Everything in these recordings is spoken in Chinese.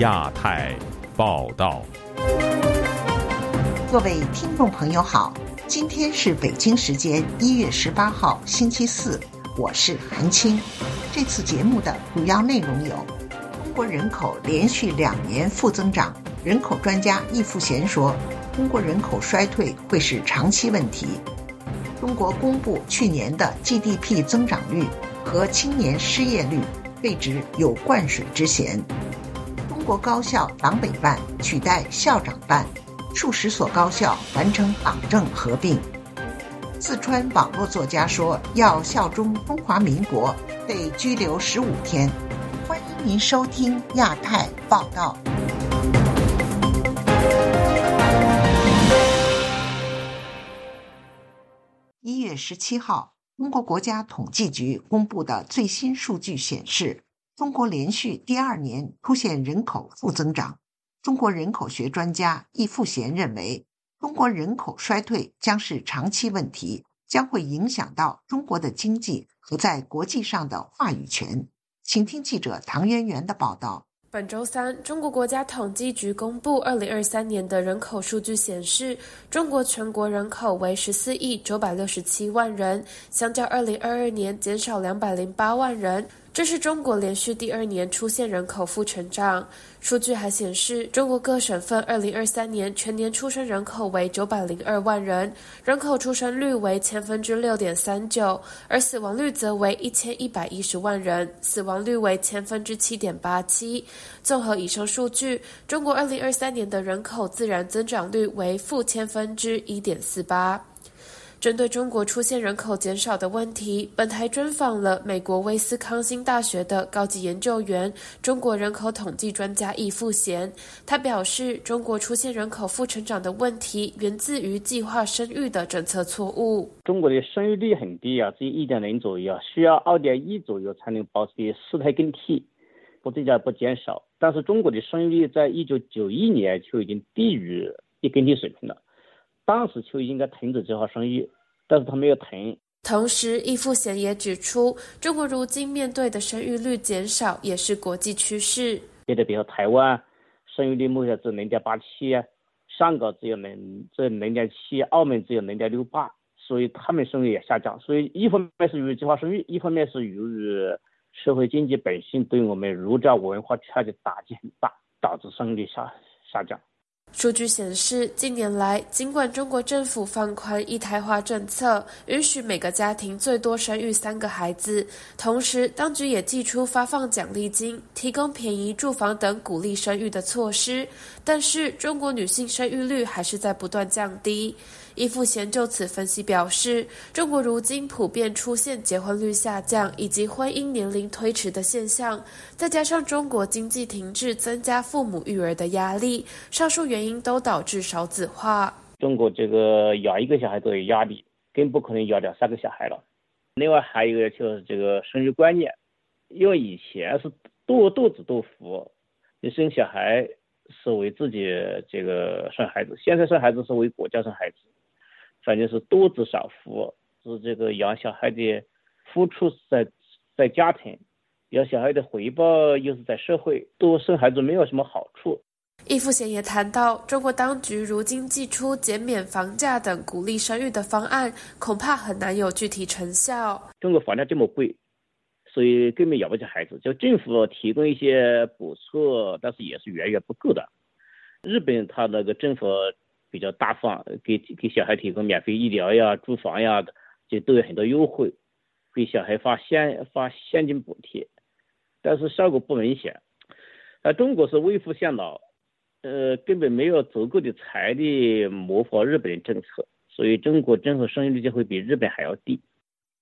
亚太报道，各位听众朋友好，今天是北京时间一月十八号星期四，我是韩青。这次节目的主要内容有：中国人口连续两年负增长，人口专家易富贤说，中国人口衰退会是长期问题。中国公布去年的 GDP 增长率和青年失业率，被指有灌水之嫌。国高校党委办取代校长办，数十所高校完成党政合并。四川网络作家说要效忠中华民国，被拘留十五天。欢迎您收听亚太报道。一月十七号，中国国家统计局公布的最新数据显示。中国连续第二年出现人口负增长。中国人口学专家易富贤认为，中国人口衰退将是长期问题，将会影响到中国的经济和在国际上的话语权。请听记者唐渊源的报道。本周三，中国国家统计局公布二零二三年的人口数据显示，中国全国人口为十四亿九百六十七万人，相较二零二二年减少两百零八万人。这是中国连续第二年出现人口负成长。数据还显示，中国各省份二零二三年全年出生人口为九百零二万人，人口出生率为千分之六点三九，而死亡率则为一千一百一十万人，死亡率为千分之七点八七。综合以上数据，中国二零二三年的人口自然增长率为负千分之一点四八。针对中国出现人口减少的问题，本台专访了美国威斯康星大学的高级研究员、中国人口统计专家易富贤。他表示，中国出现人口负成长的问题，源自于计划生育的政策错误。中国的生育率很低啊，只有一点零左右啊，需要二点一左右才能保持四胎更替，不增加不减少。但是中国的生育率在一九九一年就已经低于一更替水平了。当时就应该停止计划生育，但是他没有停。同时，易富贤也指出，中国如今面对的生育率减少也是国际趋势。别的比如台湾，生育率目前只零点八七，香港只有零只有零点七，澳门只有零点六八，所以他们生育也下降。所以一方面是由于计划生育，一方面是由于社会经济本身对我们儒家文化圈的打击很大，导致生育率下下降。数据显示，近年来，尽管中国政府放宽一胎化政策，允许每个家庭最多生育三个孩子，同时当局也寄出发放奖励金、提供便宜住房等鼓励生育的措施，但是中国女性生育率还是在不断降低。易富贤就此分析表示，中国如今普遍出现结婚率下降以及婚姻年龄推迟的现象，再加上中国经济停滞，增加父母育儿的压力，上述原因都导致少子化。中国这个养一个小孩都有压力，更不可能养两三个小孩了。另外还有一个就是这个生育观念，因为以前是多肚子多福，你生小孩是为自己这个生孩子，现在生孩子是为国家生孩子。反正是多子少福，是这个养小孩的付出在在家庭，养小孩的回报又是在社会，多生孩子没有什么好处。易富贤也谈到，中国当局如今祭出减免房价等鼓励生育的方案，恐怕很难有具体成效。中国房价这么贵，所以根本养不起孩子。就政府提供一些补助，但是也是远远不够的。日本它那个政府。比较大方，给给小孩提供免费医疗呀、住房呀，就都有很多优惠，给小孩发现发现金补贴，但是效果不明显。那中国是微富先老，呃，根本没有足够的财力模仿日本的政策，所以中国政府生育率就会比日本还要低。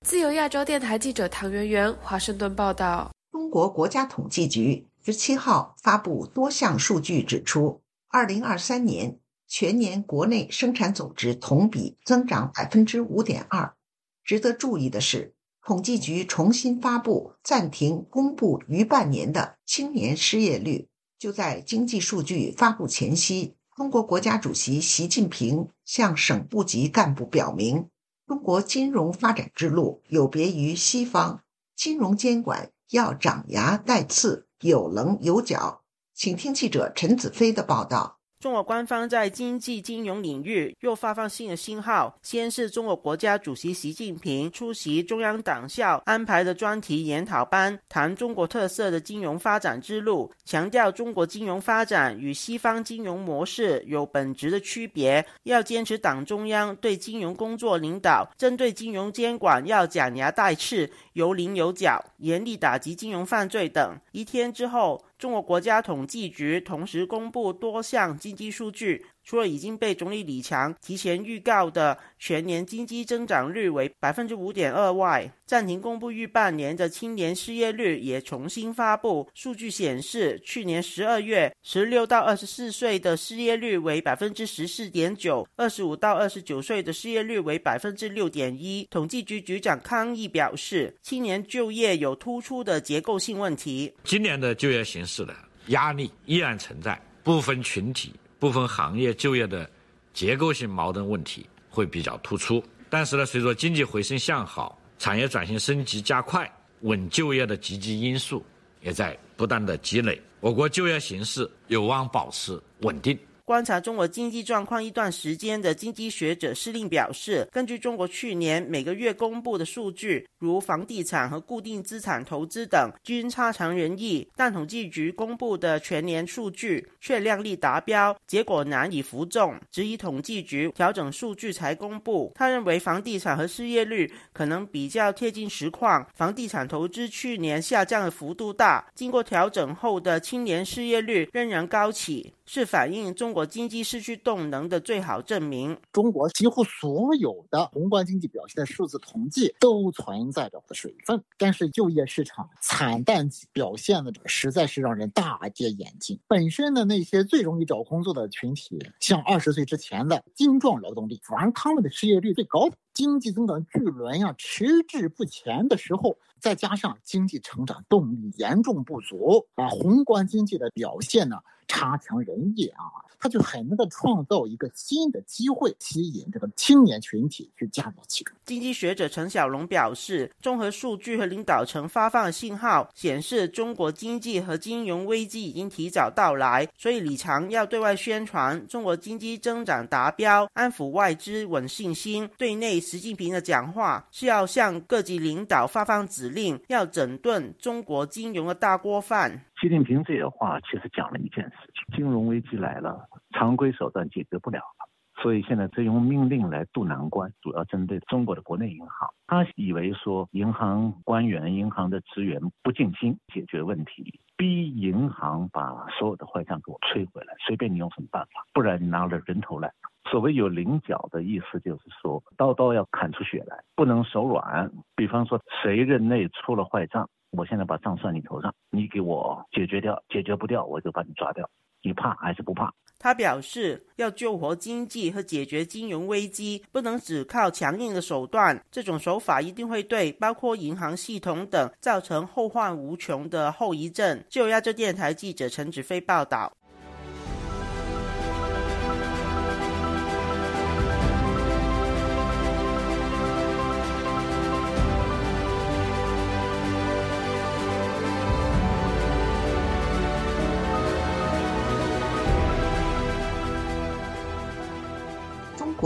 自由亚洲电台记者唐媛媛华盛顿报道。中国国家统计局十七号发布多项数据，指出，二零二三年。全年国内生产总值同比增长百分之五点二。值得注意的是，统计局重新发布暂停公布逾半年的青年失业率。就在经济数据发布前夕，中国国家主席习近平向省部级干部表明，中国金融发展之路有别于西方，金融监管要长牙带刺，有棱有角。请听记者陈子飞的报道。中国官方在经济金融领域又发放新的信号。先是中国国家主席习近平出席中央党校安排的专题研讨班，谈中国特色的金融发展之路，强调中国金融发展与西方金融模式有本质的区别，要坚持党中央对金融工作领导，针对金融监管要假牙带刺、有棱有角，严厉打击金融犯罪等。一天之后。中国国家统计局同时公布多项经济数据。除了已经被总理李强提前预告的全年经济增长率为百分之五点二外，暂停公布预半年的青年失业率也重新发布。数据显示，去年十二月十六到二十四岁的失业率为百分之十四点九，二十五到二十九岁的失业率为百分之六点一。统计局局长康毅表示，青年就业有突出的结构性问题。今年的就业形势的压力依然存在，部分群体。部分行业就业的结构性矛盾问题会比较突出，但是呢，随着经济回升向好、产业转型升级加快，稳就业的积极因素也在不断的积累，我国就业形势有望保持稳定。观察中国经济状况一段时间的经济学者施令表示，根据中国去年每个月公布的数据，如房地产和固定资产投资等均差强人意，但统计局公布的全年数据却靓丽达标，结果难以服众，质疑统计局调整数据才公布。他认为房地产和失业率可能比较贴近实况，房地产投资去年下降的幅度大，经过调整后的青年失业率仍然高企。是反映中国经济失去动能的最好证明。中国几乎所有的宏观经济表现的数字统计都存在着水分，但是就业市场惨淡表现的实在是让人大跌眼镜。本身的那些最容易找工作的群体，像二十岁之前的精壮劳动力，反而他们的失业率最高。经济增长巨轮呀迟滞不前的时候，再加上经济成长动力严重不足，啊，宏观经济的表现呢？差强人意啊，他就很能够创造一个新的机会，吸引这个青年群体去加入其中。经济学者陈小龙表示，综合数据和领导层发放的信号显示，中国经济和金融危机已经提早到来，所以李强要对外宣传中国经济增长达标，安抚外资稳信心。对内，习近平的讲话是要向各级领导发放指令，要整顿中国金融的大锅饭。习近平这些话其实讲了一件事情：金融危机来了，常规手段解决不了了，所以现在在用命令来渡难关，主要针对中国的国内银行。他以为说银行官员、银行的职员不尽心解决问题，逼银行把所有的坏账给我催回来，随便你用什么办法，不然你拿了人头来。所谓有棱角的意思，就是说刀刀要砍出血来，不能手软。比方说谁任内出了坏账。我现在把账算你头上，你给我解决掉，解决不掉我就把你抓掉。你怕还是不怕？他表示，要救活经济和解决金融危机，不能只靠强硬的手段，这种手法一定会对包括银行系统等造成后患无穷的后遗症。就亚洲电台记者陈子飞报道。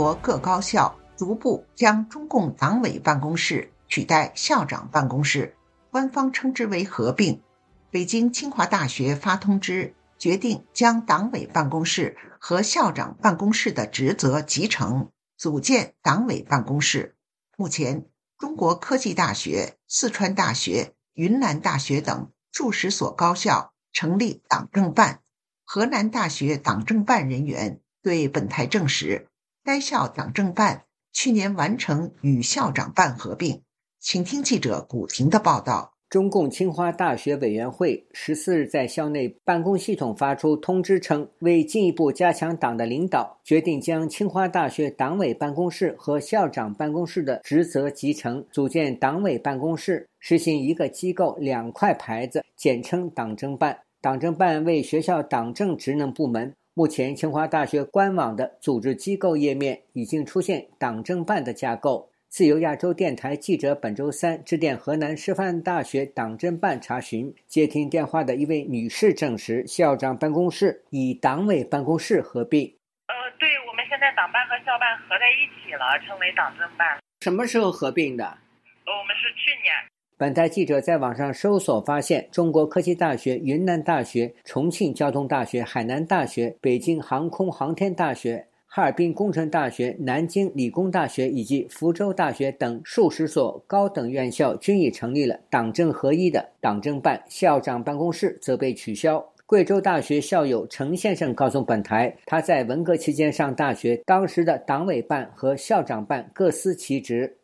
国各高校逐步将中共党委办公室取代校长办公室，官方称之为合并。北京清华大学发通知，决定将党委办公室和校长办公室的职责集成，组建党委办公室。目前，中国科技大学、四川大学、云南大学等数十所高校成立党政办。河南大学党政办人员对本台证实。该校党政办去年完成与校长办合并，请听记者古婷的报道。中共清华大学委员会十四日在校内办公系统发出通知称，为进一步加强党的领导，决定将清华大学党委办公室和校长办公室的职责集成，组建党委办公室，实行一个机构两块牌子，简称党政办。党政办为学校党政职能部门。目前，清华大学官网的组织机构页面已经出现党政办的架构。自由亚洲电台记者本周三致电河南师范大学党政办查询，接听电话的一位女士证实，校长办公室与党委办公室合并。呃，对，我们现在党办和校办合在一起了，称为党政办。什么时候合并的？呃，我们是去年。本台记者在网上搜索发现，中国科技大学、云南大学、重庆交通大学、海南大学、北京航空航天大学。哈尔滨工程大学、南京理工大学以及福州大学等数十所高等院校均已成立了党政合一的党政办，校长办公室则被取消。贵州大学校友陈先生告诉本台，他在文革期间上大学，当时的党委办和校长办各司其职。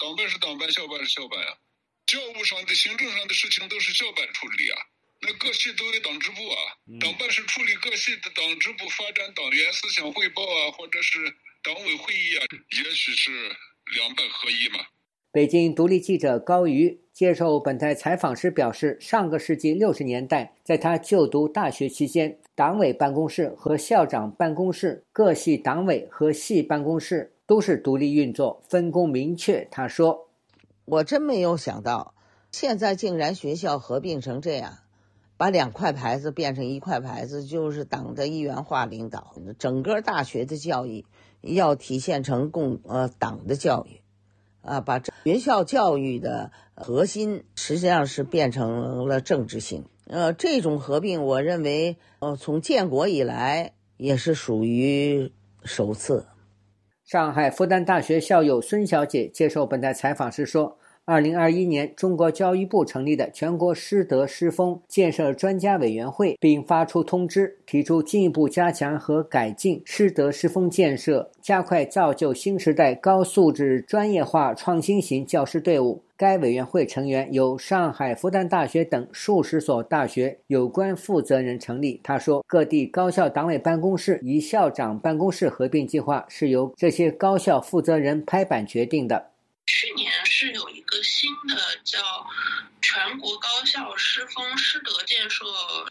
党办是党办，校办是校办啊，教务上的、行政上的事情都是校办处理啊。那各系都有党支部啊，党办是处理各系的党支部发展党员思想汇报啊，或者是党委会议啊，也许是两办合一嘛。北京独立记者高瑜接受本台采访时表示，上个世纪六十年代，在他就读大学期间，党委办公室和校长办公室、各系党委和系办公室都是独立运作，分工明确。他说：“我真没有想到，现在竟然学校合并成这样。”把两块牌子变成一块牌子，就是党的一元化领导。整个大学的教育要体现成共呃党的教育，啊，把学校教育的核心实际上是变成了政治性。呃，这种合并，我认为呃从建国以来也是属于首次。上海复旦大学校友孙小姐接受本台采访时说。二零二一年，中国教育部成立的全国师德师风建设专家委员会，并发出通知，提出进一步加强和改进师德师风建设，加快造就新时代高素质、专业化、创新型教师队伍。该委员会成员由上海复旦大学等数十所大学有关负责人成立。他说，各地高校党委办公室与校长办公室合并计划是由这些高校负责人拍板决定的。新的叫全国高校师风师德建设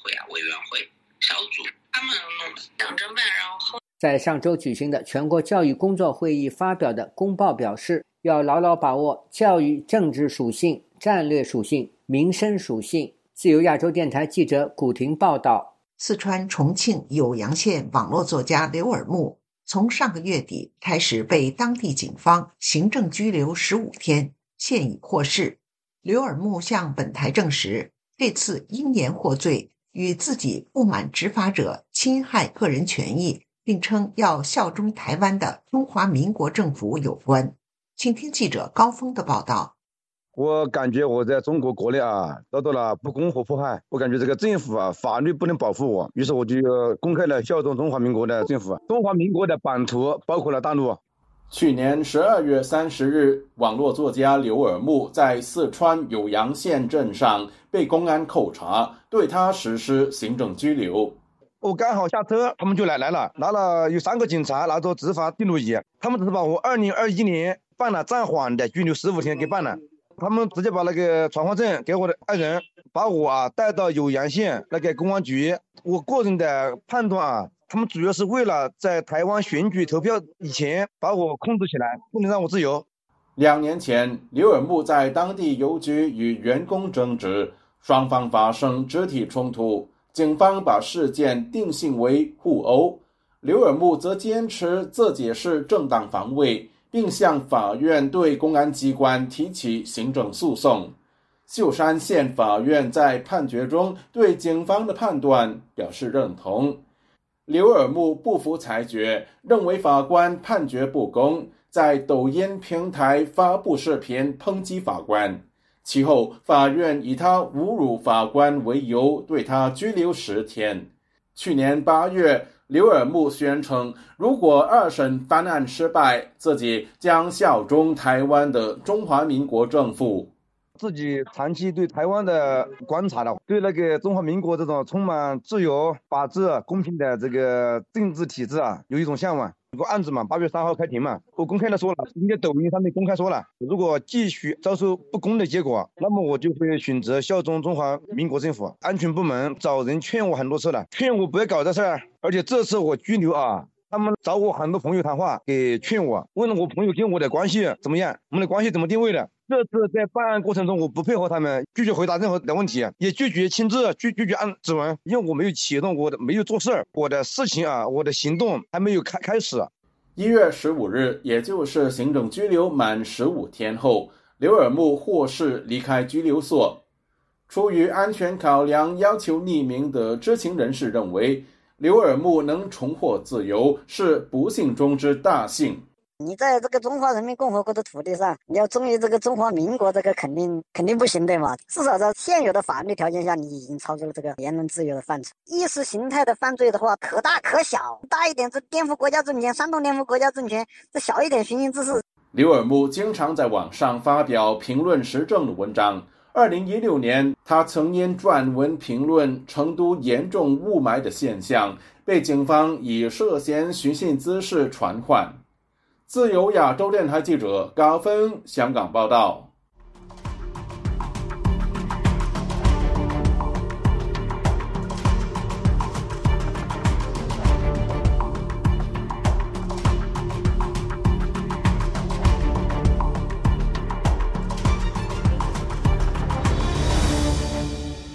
会啊委员会小组，他们弄的党政办，然后在上周举行的全国教育工作会议发表的公报表示，要牢牢把握教育政治属性、战略属性、民生属性。自由亚洲电台记者古婷报道：四川重庆酉阳县网络作家刘尔木。从上个月底开始被当地警方行政拘留十五天，现已获释。刘尔木向本台证实，这次因言获罪与自己不满执法者侵害个人权益，并称要效忠台湾的中华民国政府有关。请听记者高峰的报道。我感觉我在中国国内啊遭到了不公和迫害，我感觉这个政府啊法律不能保护我，于是我就公开了效忠中华民国的政府。中华民国的版图包括了大陆。去年十二月三十日，网络作家刘尔木在四川酉阳县镇上被公安扣查，对他实施行政拘留。我刚好下车，他们就来来了，拿了有三个警察拿着执法记录仪，他们只是把我二零二一年办了暂缓的拘留十五天给办了。他们直接把那个传唤证给我的爱人，把我啊带到酉阳县那个公安局。我个人的判断啊，他们主要是为了在台湾选举投票以前把我控制起来，不能让我自由。两年前，刘尔木在当地邮局与员工争执，双方发生肢体冲突，警方把事件定性为互殴。刘尔木则坚持自己是正当防卫。并向法院对公安机关提起行政诉讼。秀山县法院在判决中对警方的判断表示认同。刘尔木不服裁决，认为法官判决不公，在抖音平台发布视频抨击法官。其后，法院以他侮辱法官为由，对他拘留十天。去年八月。刘尔木宣称，如果二审翻案失败，自己将效忠台湾的中华民国政府。自己长期对台湾的观察了，对那个中华民国这种充满自由、法治、公平的这个政治体制啊，有一种向往。有个案子嘛，八月三号开庭嘛，我公开的说了，人家抖音上面公开说了，如果继续遭受不公的结果，那么我就会选择效忠中华民国政府。安全部门找人劝我很多次了，劝我不要搞这事儿，而且这次我拘留啊，他们找我很多朋友谈话，给劝我，问了我朋友跟我的关系怎么样，我们的关系怎么定位的。这次在办案过程中，我不配合他们，拒绝回答任何的问题，也拒绝签字，拒拒绝按指纹，因为我没有启动，我的没有做事儿，我的事情啊，我的行动还没有开开始。一月十五日，也就是行政拘留满十五天后，刘尔木获释离开拘留所。出于安全考量，要求匿名的知情人士认为，刘尔木能重获自由是不幸中之大幸。你在这个中华人民共和国的土地上，你要忠于这个中华民国，这个肯定肯定不行对吗？至少在现有的法律条件下，你已经超出了这个言论自由的范畴。意识形态的犯罪的话，可大可小，大一点是颠覆国家政权，煽动颠覆国家政权；这小一点，寻衅滋事。刘尔木经常在网上发表评论时政的文章。二零一六年，他曾因撰文评论成都严重雾霾的现象，被警方以涉嫌寻衅滋事传唤。自由亚洲电台记者高峰香港报道。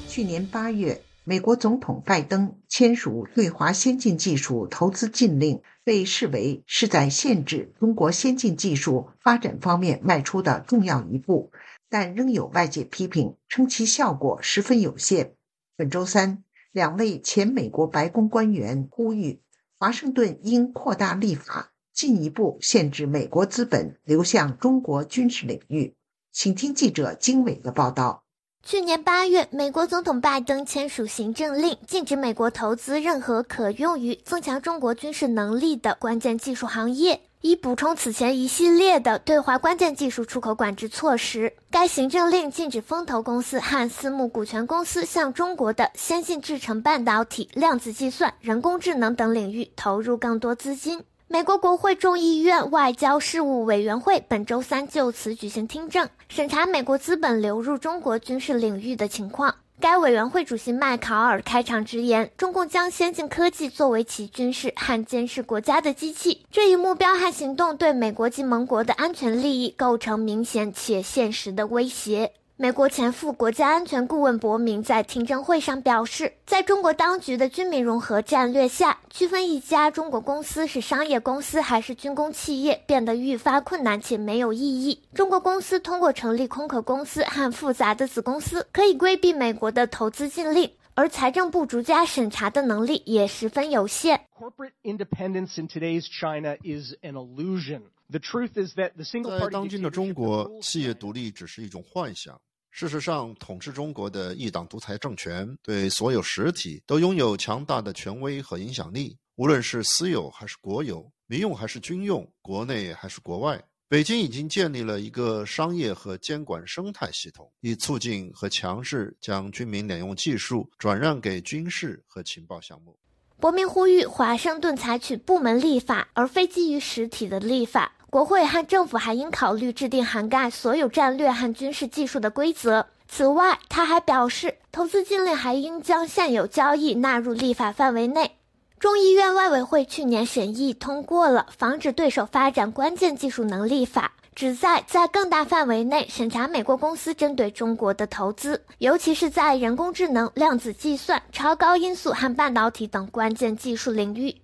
去年八月，美国总统拜登签署对华先进技术投资禁令。被视为是在限制中国先进技术发展方面迈出的重要一步，但仍有外界批评称其效果十分有限。本周三，两位前美国白宫官员呼吁华盛顿应扩大立法，进一步限制美国资本流向中国军事领域。请听记者经纬的报道。去年八月，美国总统拜登签署行政令，禁止美国投资任何可用于增强中国军事能力的关键技术行业，以补充此前一系列的对华关键技术出口管制措施。该行政令禁止风投公司和私募股权公司向中国的先进制程半导体、量子计算、人工智能等领域投入更多资金。美国国会众议院外交事务委员会本周三就此举行听证，审查美国资本流入中国军事领域的情况。该委员会主席麦考尔开场直言，中共将先进科技作为其军事和监视国家的机器，这一目标和行动对美国及盟国的安全利益构成明显且现实的威胁。美国前副国家安全顾问伯明在听证会上表示，在中国当局的军民融合战略下，区分一家中国公司是商业公司还是军工企业变得愈发困难且没有意义。中国公司通过成立空壳公司和复杂的子公司，可以规避美国的投资禁令，而财政部逐家审查的能力也十分有限。Corporate independence in today's China is an illusion. The truth is that the single 在当今的中国，企业独立只是一种幻想。事实上，统治中国的一党独裁政权对所有实体都拥有强大的权威和影响力，无论是私有还是国有，民用还是军用，国内还是国外。北京已经建立了一个商业和监管生态系统，以促进和强势将军民两用技术转让给军事和情报项目。伯明呼吁华盛顿采取部门立法，而非基于实体的立法。国会和政府还应考虑制定涵盖所有战略和军事技术的规则。此外，他还表示，投资禁令还应将现有交易纳入立法范围内。众议院外委会去年审议通过了《防止对手发展关键技术能力法》，旨在在更大范围内审查美国公司针对中国的投资，尤其是在人工智能、量子计算、超高音速和半导体等关键技术领域。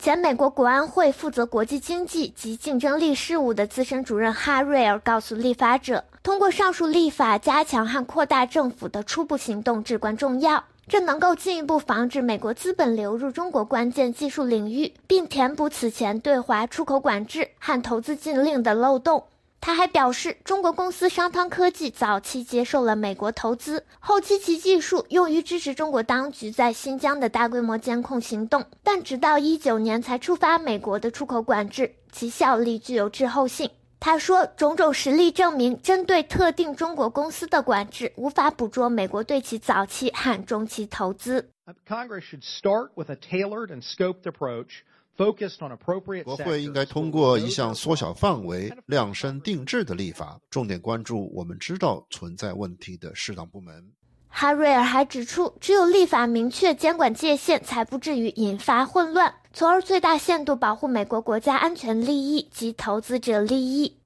前美国国安会负责国际经济及竞争力事务的资深主任哈瑞尔告诉立法者，通过上述立法加强和扩大政府的初步行动至关重要，这能够进一步防止美国资本流入中国关键技术领域，并填补此前对华出口管制和投资禁令的漏洞。他还表示，中国公司商汤科技早期接受了美国投资，后期其技术用于支持中国当局在新疆的大规模监控行动，但直到一九年才触发美国的出口管制，其效力具有滞后性。他说，种种实例证明，针对特定中国公司的管制无法捕捉美国对其早期和中期投资。Congress should start with a tailored and scoped approach. 国会应该通过一项缩小范围、量身定制的立法，重点关注我们知道存在问题的适当部门。哈瑞尔还指出，只有立法明确监管界限，才不至于引发混乱，从而最大限度保护美国国家安全利益及投资者利益。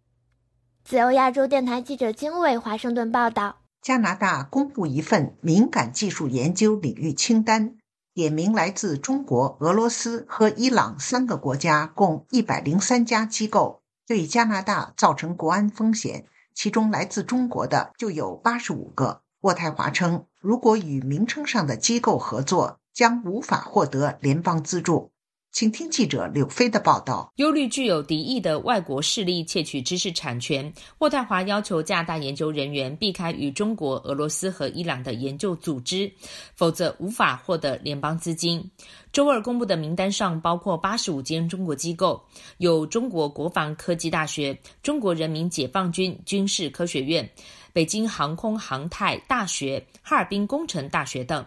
自由亚洲电台记者经纬华盛顿报道：加拿大公布一份敏感技术研究领域清单，点名来自中国、俄罗斯和伊朗三个国家共一百零三家机构对加拿大造成国安风险，其中来自中国的就有八十五个。渥太华称，如果与名称上的机构合作，将无法获得联邦资助。请听记者柳飞的报道。忧虑具有敌意的外国势力窃取知识产权，渥太华要求加拿大研究人员避开与中国、俄罗斯和伊朗的研究组织，否则无法获得联邦资金。周二公布的名单上包括八十五间中国机构，有中国国防科技大学、中国人民解放军军事科学院。北京航空航太大学、哈尔滨工程大学等，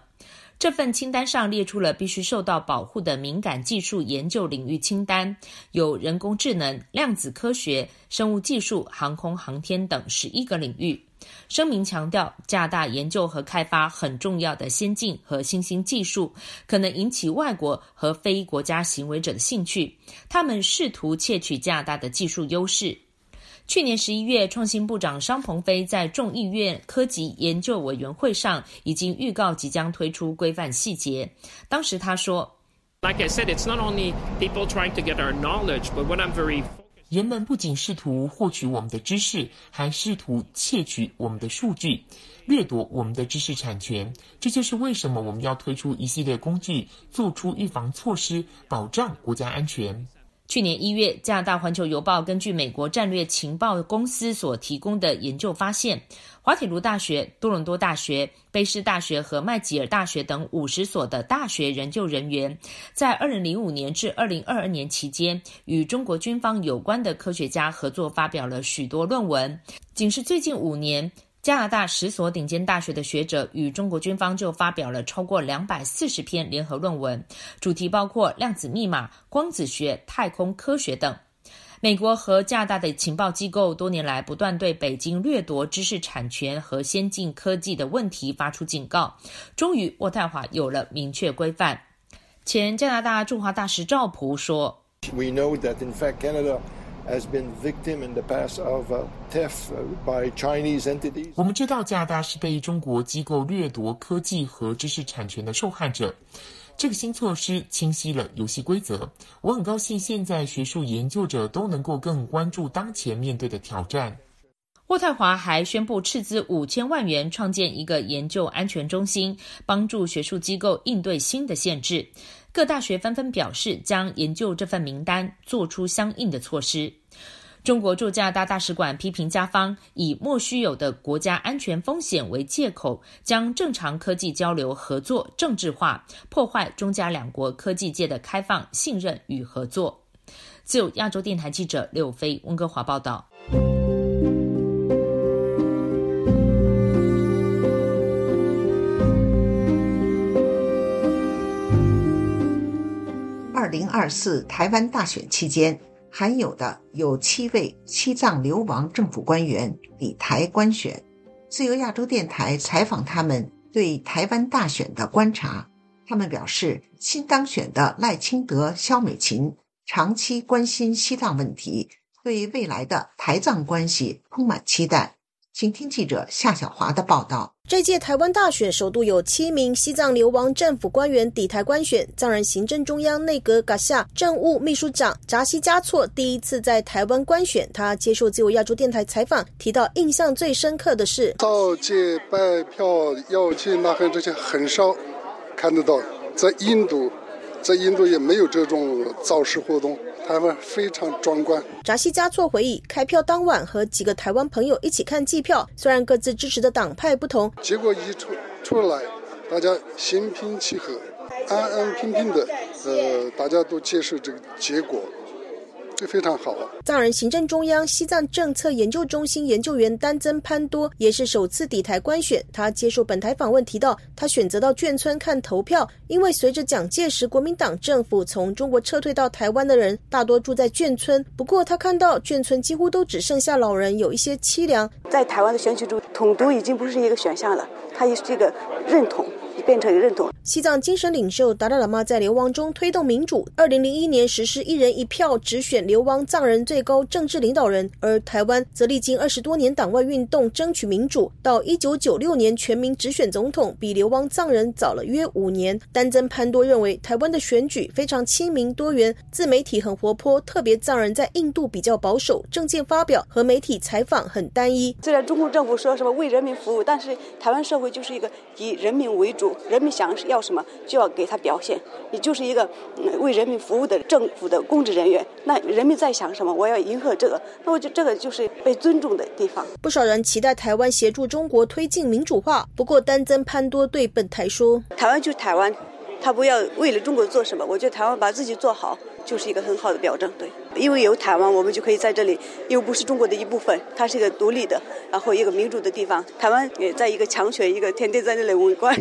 这份清单上列出了必须受到保护的敏感技术研究领域清单，有人工智能、量子科学、生物技术、航空航天等十一个领域。声明强调，加大研究和开发很重要的先进和新兴技术，可能引起外国和非国家行为者的兴趣，他们试图窃取加大的技术优势。去年十一月，创新部长商鹏飞在众议院科技研究委员会上已经预告即将推出规范细节。当时他说：“Like I said, it's not only people trying to get our knowledge, but what I'm very 人们不仅试图获取我们的知识，还试图窃取我们的数据，掠夺我们的知识产权。这就是为什么我们要推出一系列工具，做出预防措施，保障国家安全。”去年一月，加拿大《环球邮报》根据美国战略情报公司所提供的研究发现，滑铁卢大学、多伦多大学、卑诗大学和麦吉尔大学等五十所的大学研究人员，在二零零五年至二零二二年期间，与中国军方有关的科学家合作，发表了许多论文。仅是最近五年。加拿大十所顶尖大学的学者与中国军方就发表了超过两百四十篇联合论文，主题包括量子密码、光子学、太空科学等。美国和加拿大的情报机构多年来不断对北京掠夺知识产权和先进科技的问题发出警告。终于，渥太华有了明确规范。前加拿大驻华大使赵普说：“We know that in fact Canada。” Has been victim in the past of theft by Chinese entities. 我们知道加拿大是被中国机构掠夺科技和知识产权的受害者。这个新措施清晰了游戏规则。我很高兴，现在学术研究者都能够更关注当前面对的挑战。渥太华还宣布斥资五千万元创建一个研究安全中心，帮助学术机构应对新的限制。各大学纷纷表示将研究这份名单，做出相应的措施。中国驻加拿大大使馆批评加方以莫须有的国家安全风险为借口，将正常科技交流合作政治化，破坏中加两国科技界的开放、信任与合作。自由亚洲电台记者刘飞温哥华报道。二零二四台湾大选期间，含有的有七位西藏流亡政府官员抵台观选。自由亚洲电台采访他们对台湾大选的观察，他们表示，新当选的赖清德、萧美琴长期关心西藏问题，对未来的台藏关系充满期待。请听记者夏小华的报道。这届台湾大选首度有七名西藏流亡政府官员抵台观选。藏人行政中央内阁阁下政务秘书长扎西嘉措第一次在台湾观选。他接受自由亚洲电台采访，提到印象最深刻的是，到街拜票要去拿黑这些很少看得到，在印度，在印度也没有这种造势活动。台湾非常壮观。扎西加措回忆，开票当晚和几个台湾朋友一起看计票，虽然各自支持的党派不同，结果一出出来，大家心平气和，安安平平的，呃，大家都接受这个结果，这非常好啊。藏人行政中央西藏政策研究中心研究员丹增潘多也是首次抵台观选。他接受本台访问提到，他选择到眷村看投票，因为随着蒋介石国民党政府从中国撤退到台湾的人大多住在眷村。不过他看到眷村几乎都只剩下老人，有一些凄凉。在台湾的选举中，统独已经不是一个选项了，他也是这个认同。变成认同。西藏精神领袖达赖喇嘛在流亡中推动民主。二零零一年实施一人一票，直选流亡藏人最高政治领导人。而台湾则历经二十多年党外运动，争取民主。到一九九六年全民直选总统，比流亡藏人早了约五年。丹增潘多认为，台湾的选举非常亲民多元，自媒体很活泼，特别藏人在印度比较保守，政见发表和媒体采访很单一。虽然中共政府说什么为人民服务，但是台湾社会就是一个以人民为主。人民想要什么，就要给他表现。你就是一个为人民服务的政府的公职人员。那人民在想什么，我要迎合这个。那我觉得这个就是被尊重的地方。不少人期待台湾协助中国推进民主化。不过，丹增潘多对本台说：“台湾就是台湾，他不要为了中国做什么。我觉得台湾把自己做好。”就是一个很好的表征，对，因为有台湾，我们就可以在这里，又不是中国的一部分，它是一个独立的，然后一个民主的地方。台湾也在一个强权，一个天天在那里围观、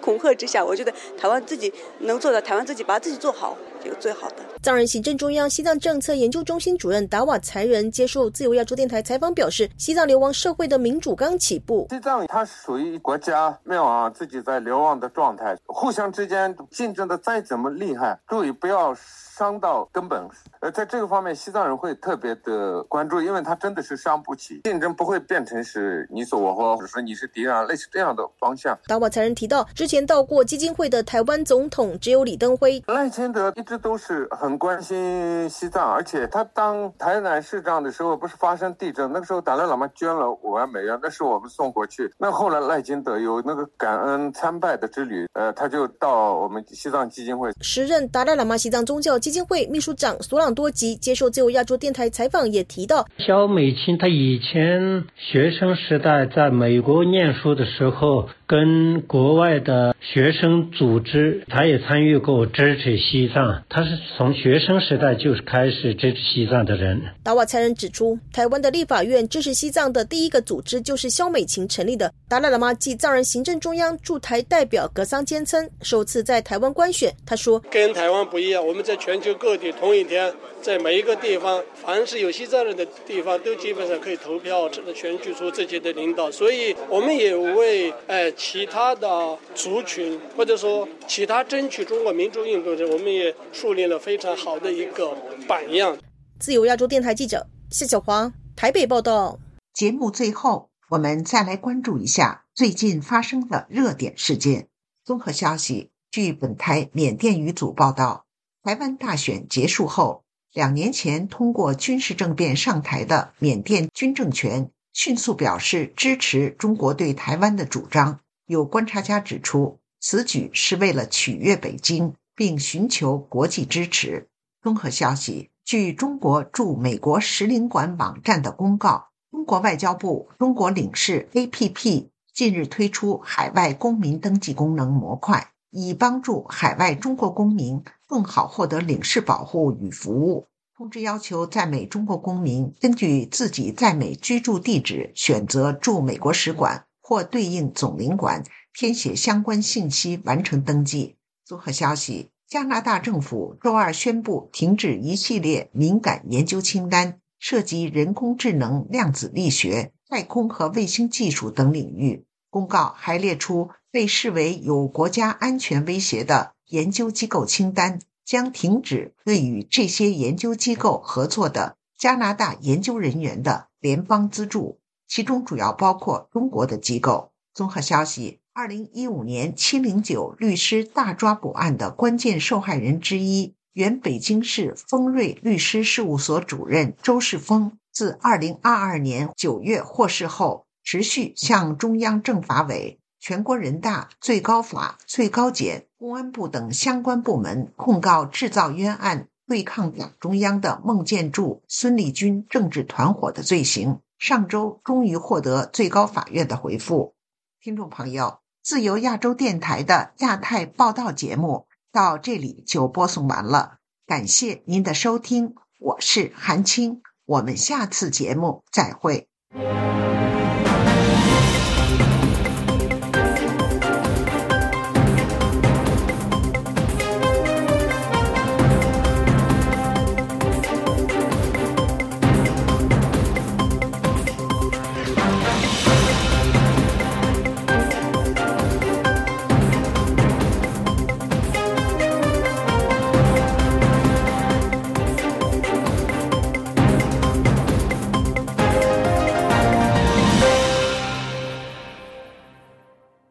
恐吓之下，我觉得台湾自己能做到，台湾自己把自己做好，这个最好的。藏人行政中央西藏政策研究中心主任达瓦才仁接受自由亚洲电台采访表示，西藏流亡社会的民主刚起步。西藏它属于国家没有啊，自己在流亡的状态，互相之间竞争的再怎么厉害，注意不要。伤到根本，呃，在这个方面，西藏人会特别的关注，因为他真的是伤不起。竞争不会变成是你死我活，或者说你是敌人，类似这样的方向。达瓦才人提到，之前到过基金会的台湾总统只有李登辉。赖清德一直都是很关心西藏，而且他当台南市长的时候，不是发生地震，那个时候达赖喇嘛捐了五万美元，那是我们送过去。那后来赖清德有那个感恩参拜的之旅，呃，他就到我们西藏基金会。时任达赖喇嘛西藏宗教。基金会秘书长索朗多吉接受自由亚洲电台采访，也提到，肖美琴她以前学生时代在美国念书的时候。跟国外的学生组织，她也参与过支持西藏。她是从学生时代就是开始支持西藏的人。达瓦才人指出，台湾的立法院支持西藏的第一个组织就是肖美琴成立的。达赖喇嘛暨藏人行政中央驻台代表格桑坚称，首次在台湾官选。他说：“跟台湾不一样，我们在全球各地同一天。”在每一个地方，凡是有西藏人的地方，都基本上可以投票，选举出自己的领导。所以，我们也为哎其他的族群，或者说其他争取中国民主运动者，我们也树立了非常好的一个榜样。自由亚洲电台记者谢小华台北报道。节目最后，我们再来关注一下最近发生的热点事件。综合消息，据本台缅甸语组报道，台湾大选结束后。两年前通过军事政变上台的缅甸军政权迅速表示支持中国对台湾的主张。有观察家指出，此举是为了取悦北京，并寻求国际支持。综合消息，据中国驻美国使领馆网站的公告，中国外交部中国领事 APP 近日推出海外公民登记功能模块，以帮助海外中国公民。更好获得领事保护与服务。通知要求在美中国公民根据自己在美居住地址选择驻美国使馆或对应总领馆，填写相关信息完成登记。综合消息：加拿大政府周二宣布停止一系列敏感研究清单，涉及人工智能、量子力学、太空和卫星技术等领域。公告还列出被视为有国家安全威胁的。研究机构清单将停止对与这些研究机构合作的加拿大研究人员的联邦资助，其中主要包括中国的机构。综合消息：二零一五年七零九律师大抓捕案的关键受害人之一，原北京市丰瑞律师事务所主任周世峰，自二零二二年九月获释后，持续向中央政法委。全国人大、最高法、最高检、公安部等相关部门控告制造冤案、对抗党中央的孟建柱、孙立军政治团伙的罪行，上周终于获得最高法院的回复。听众朋友，自由亚洲电台的亚太报道节目到这里就播送完了，感谢您的收听，我是韩青，我们下次节目再会。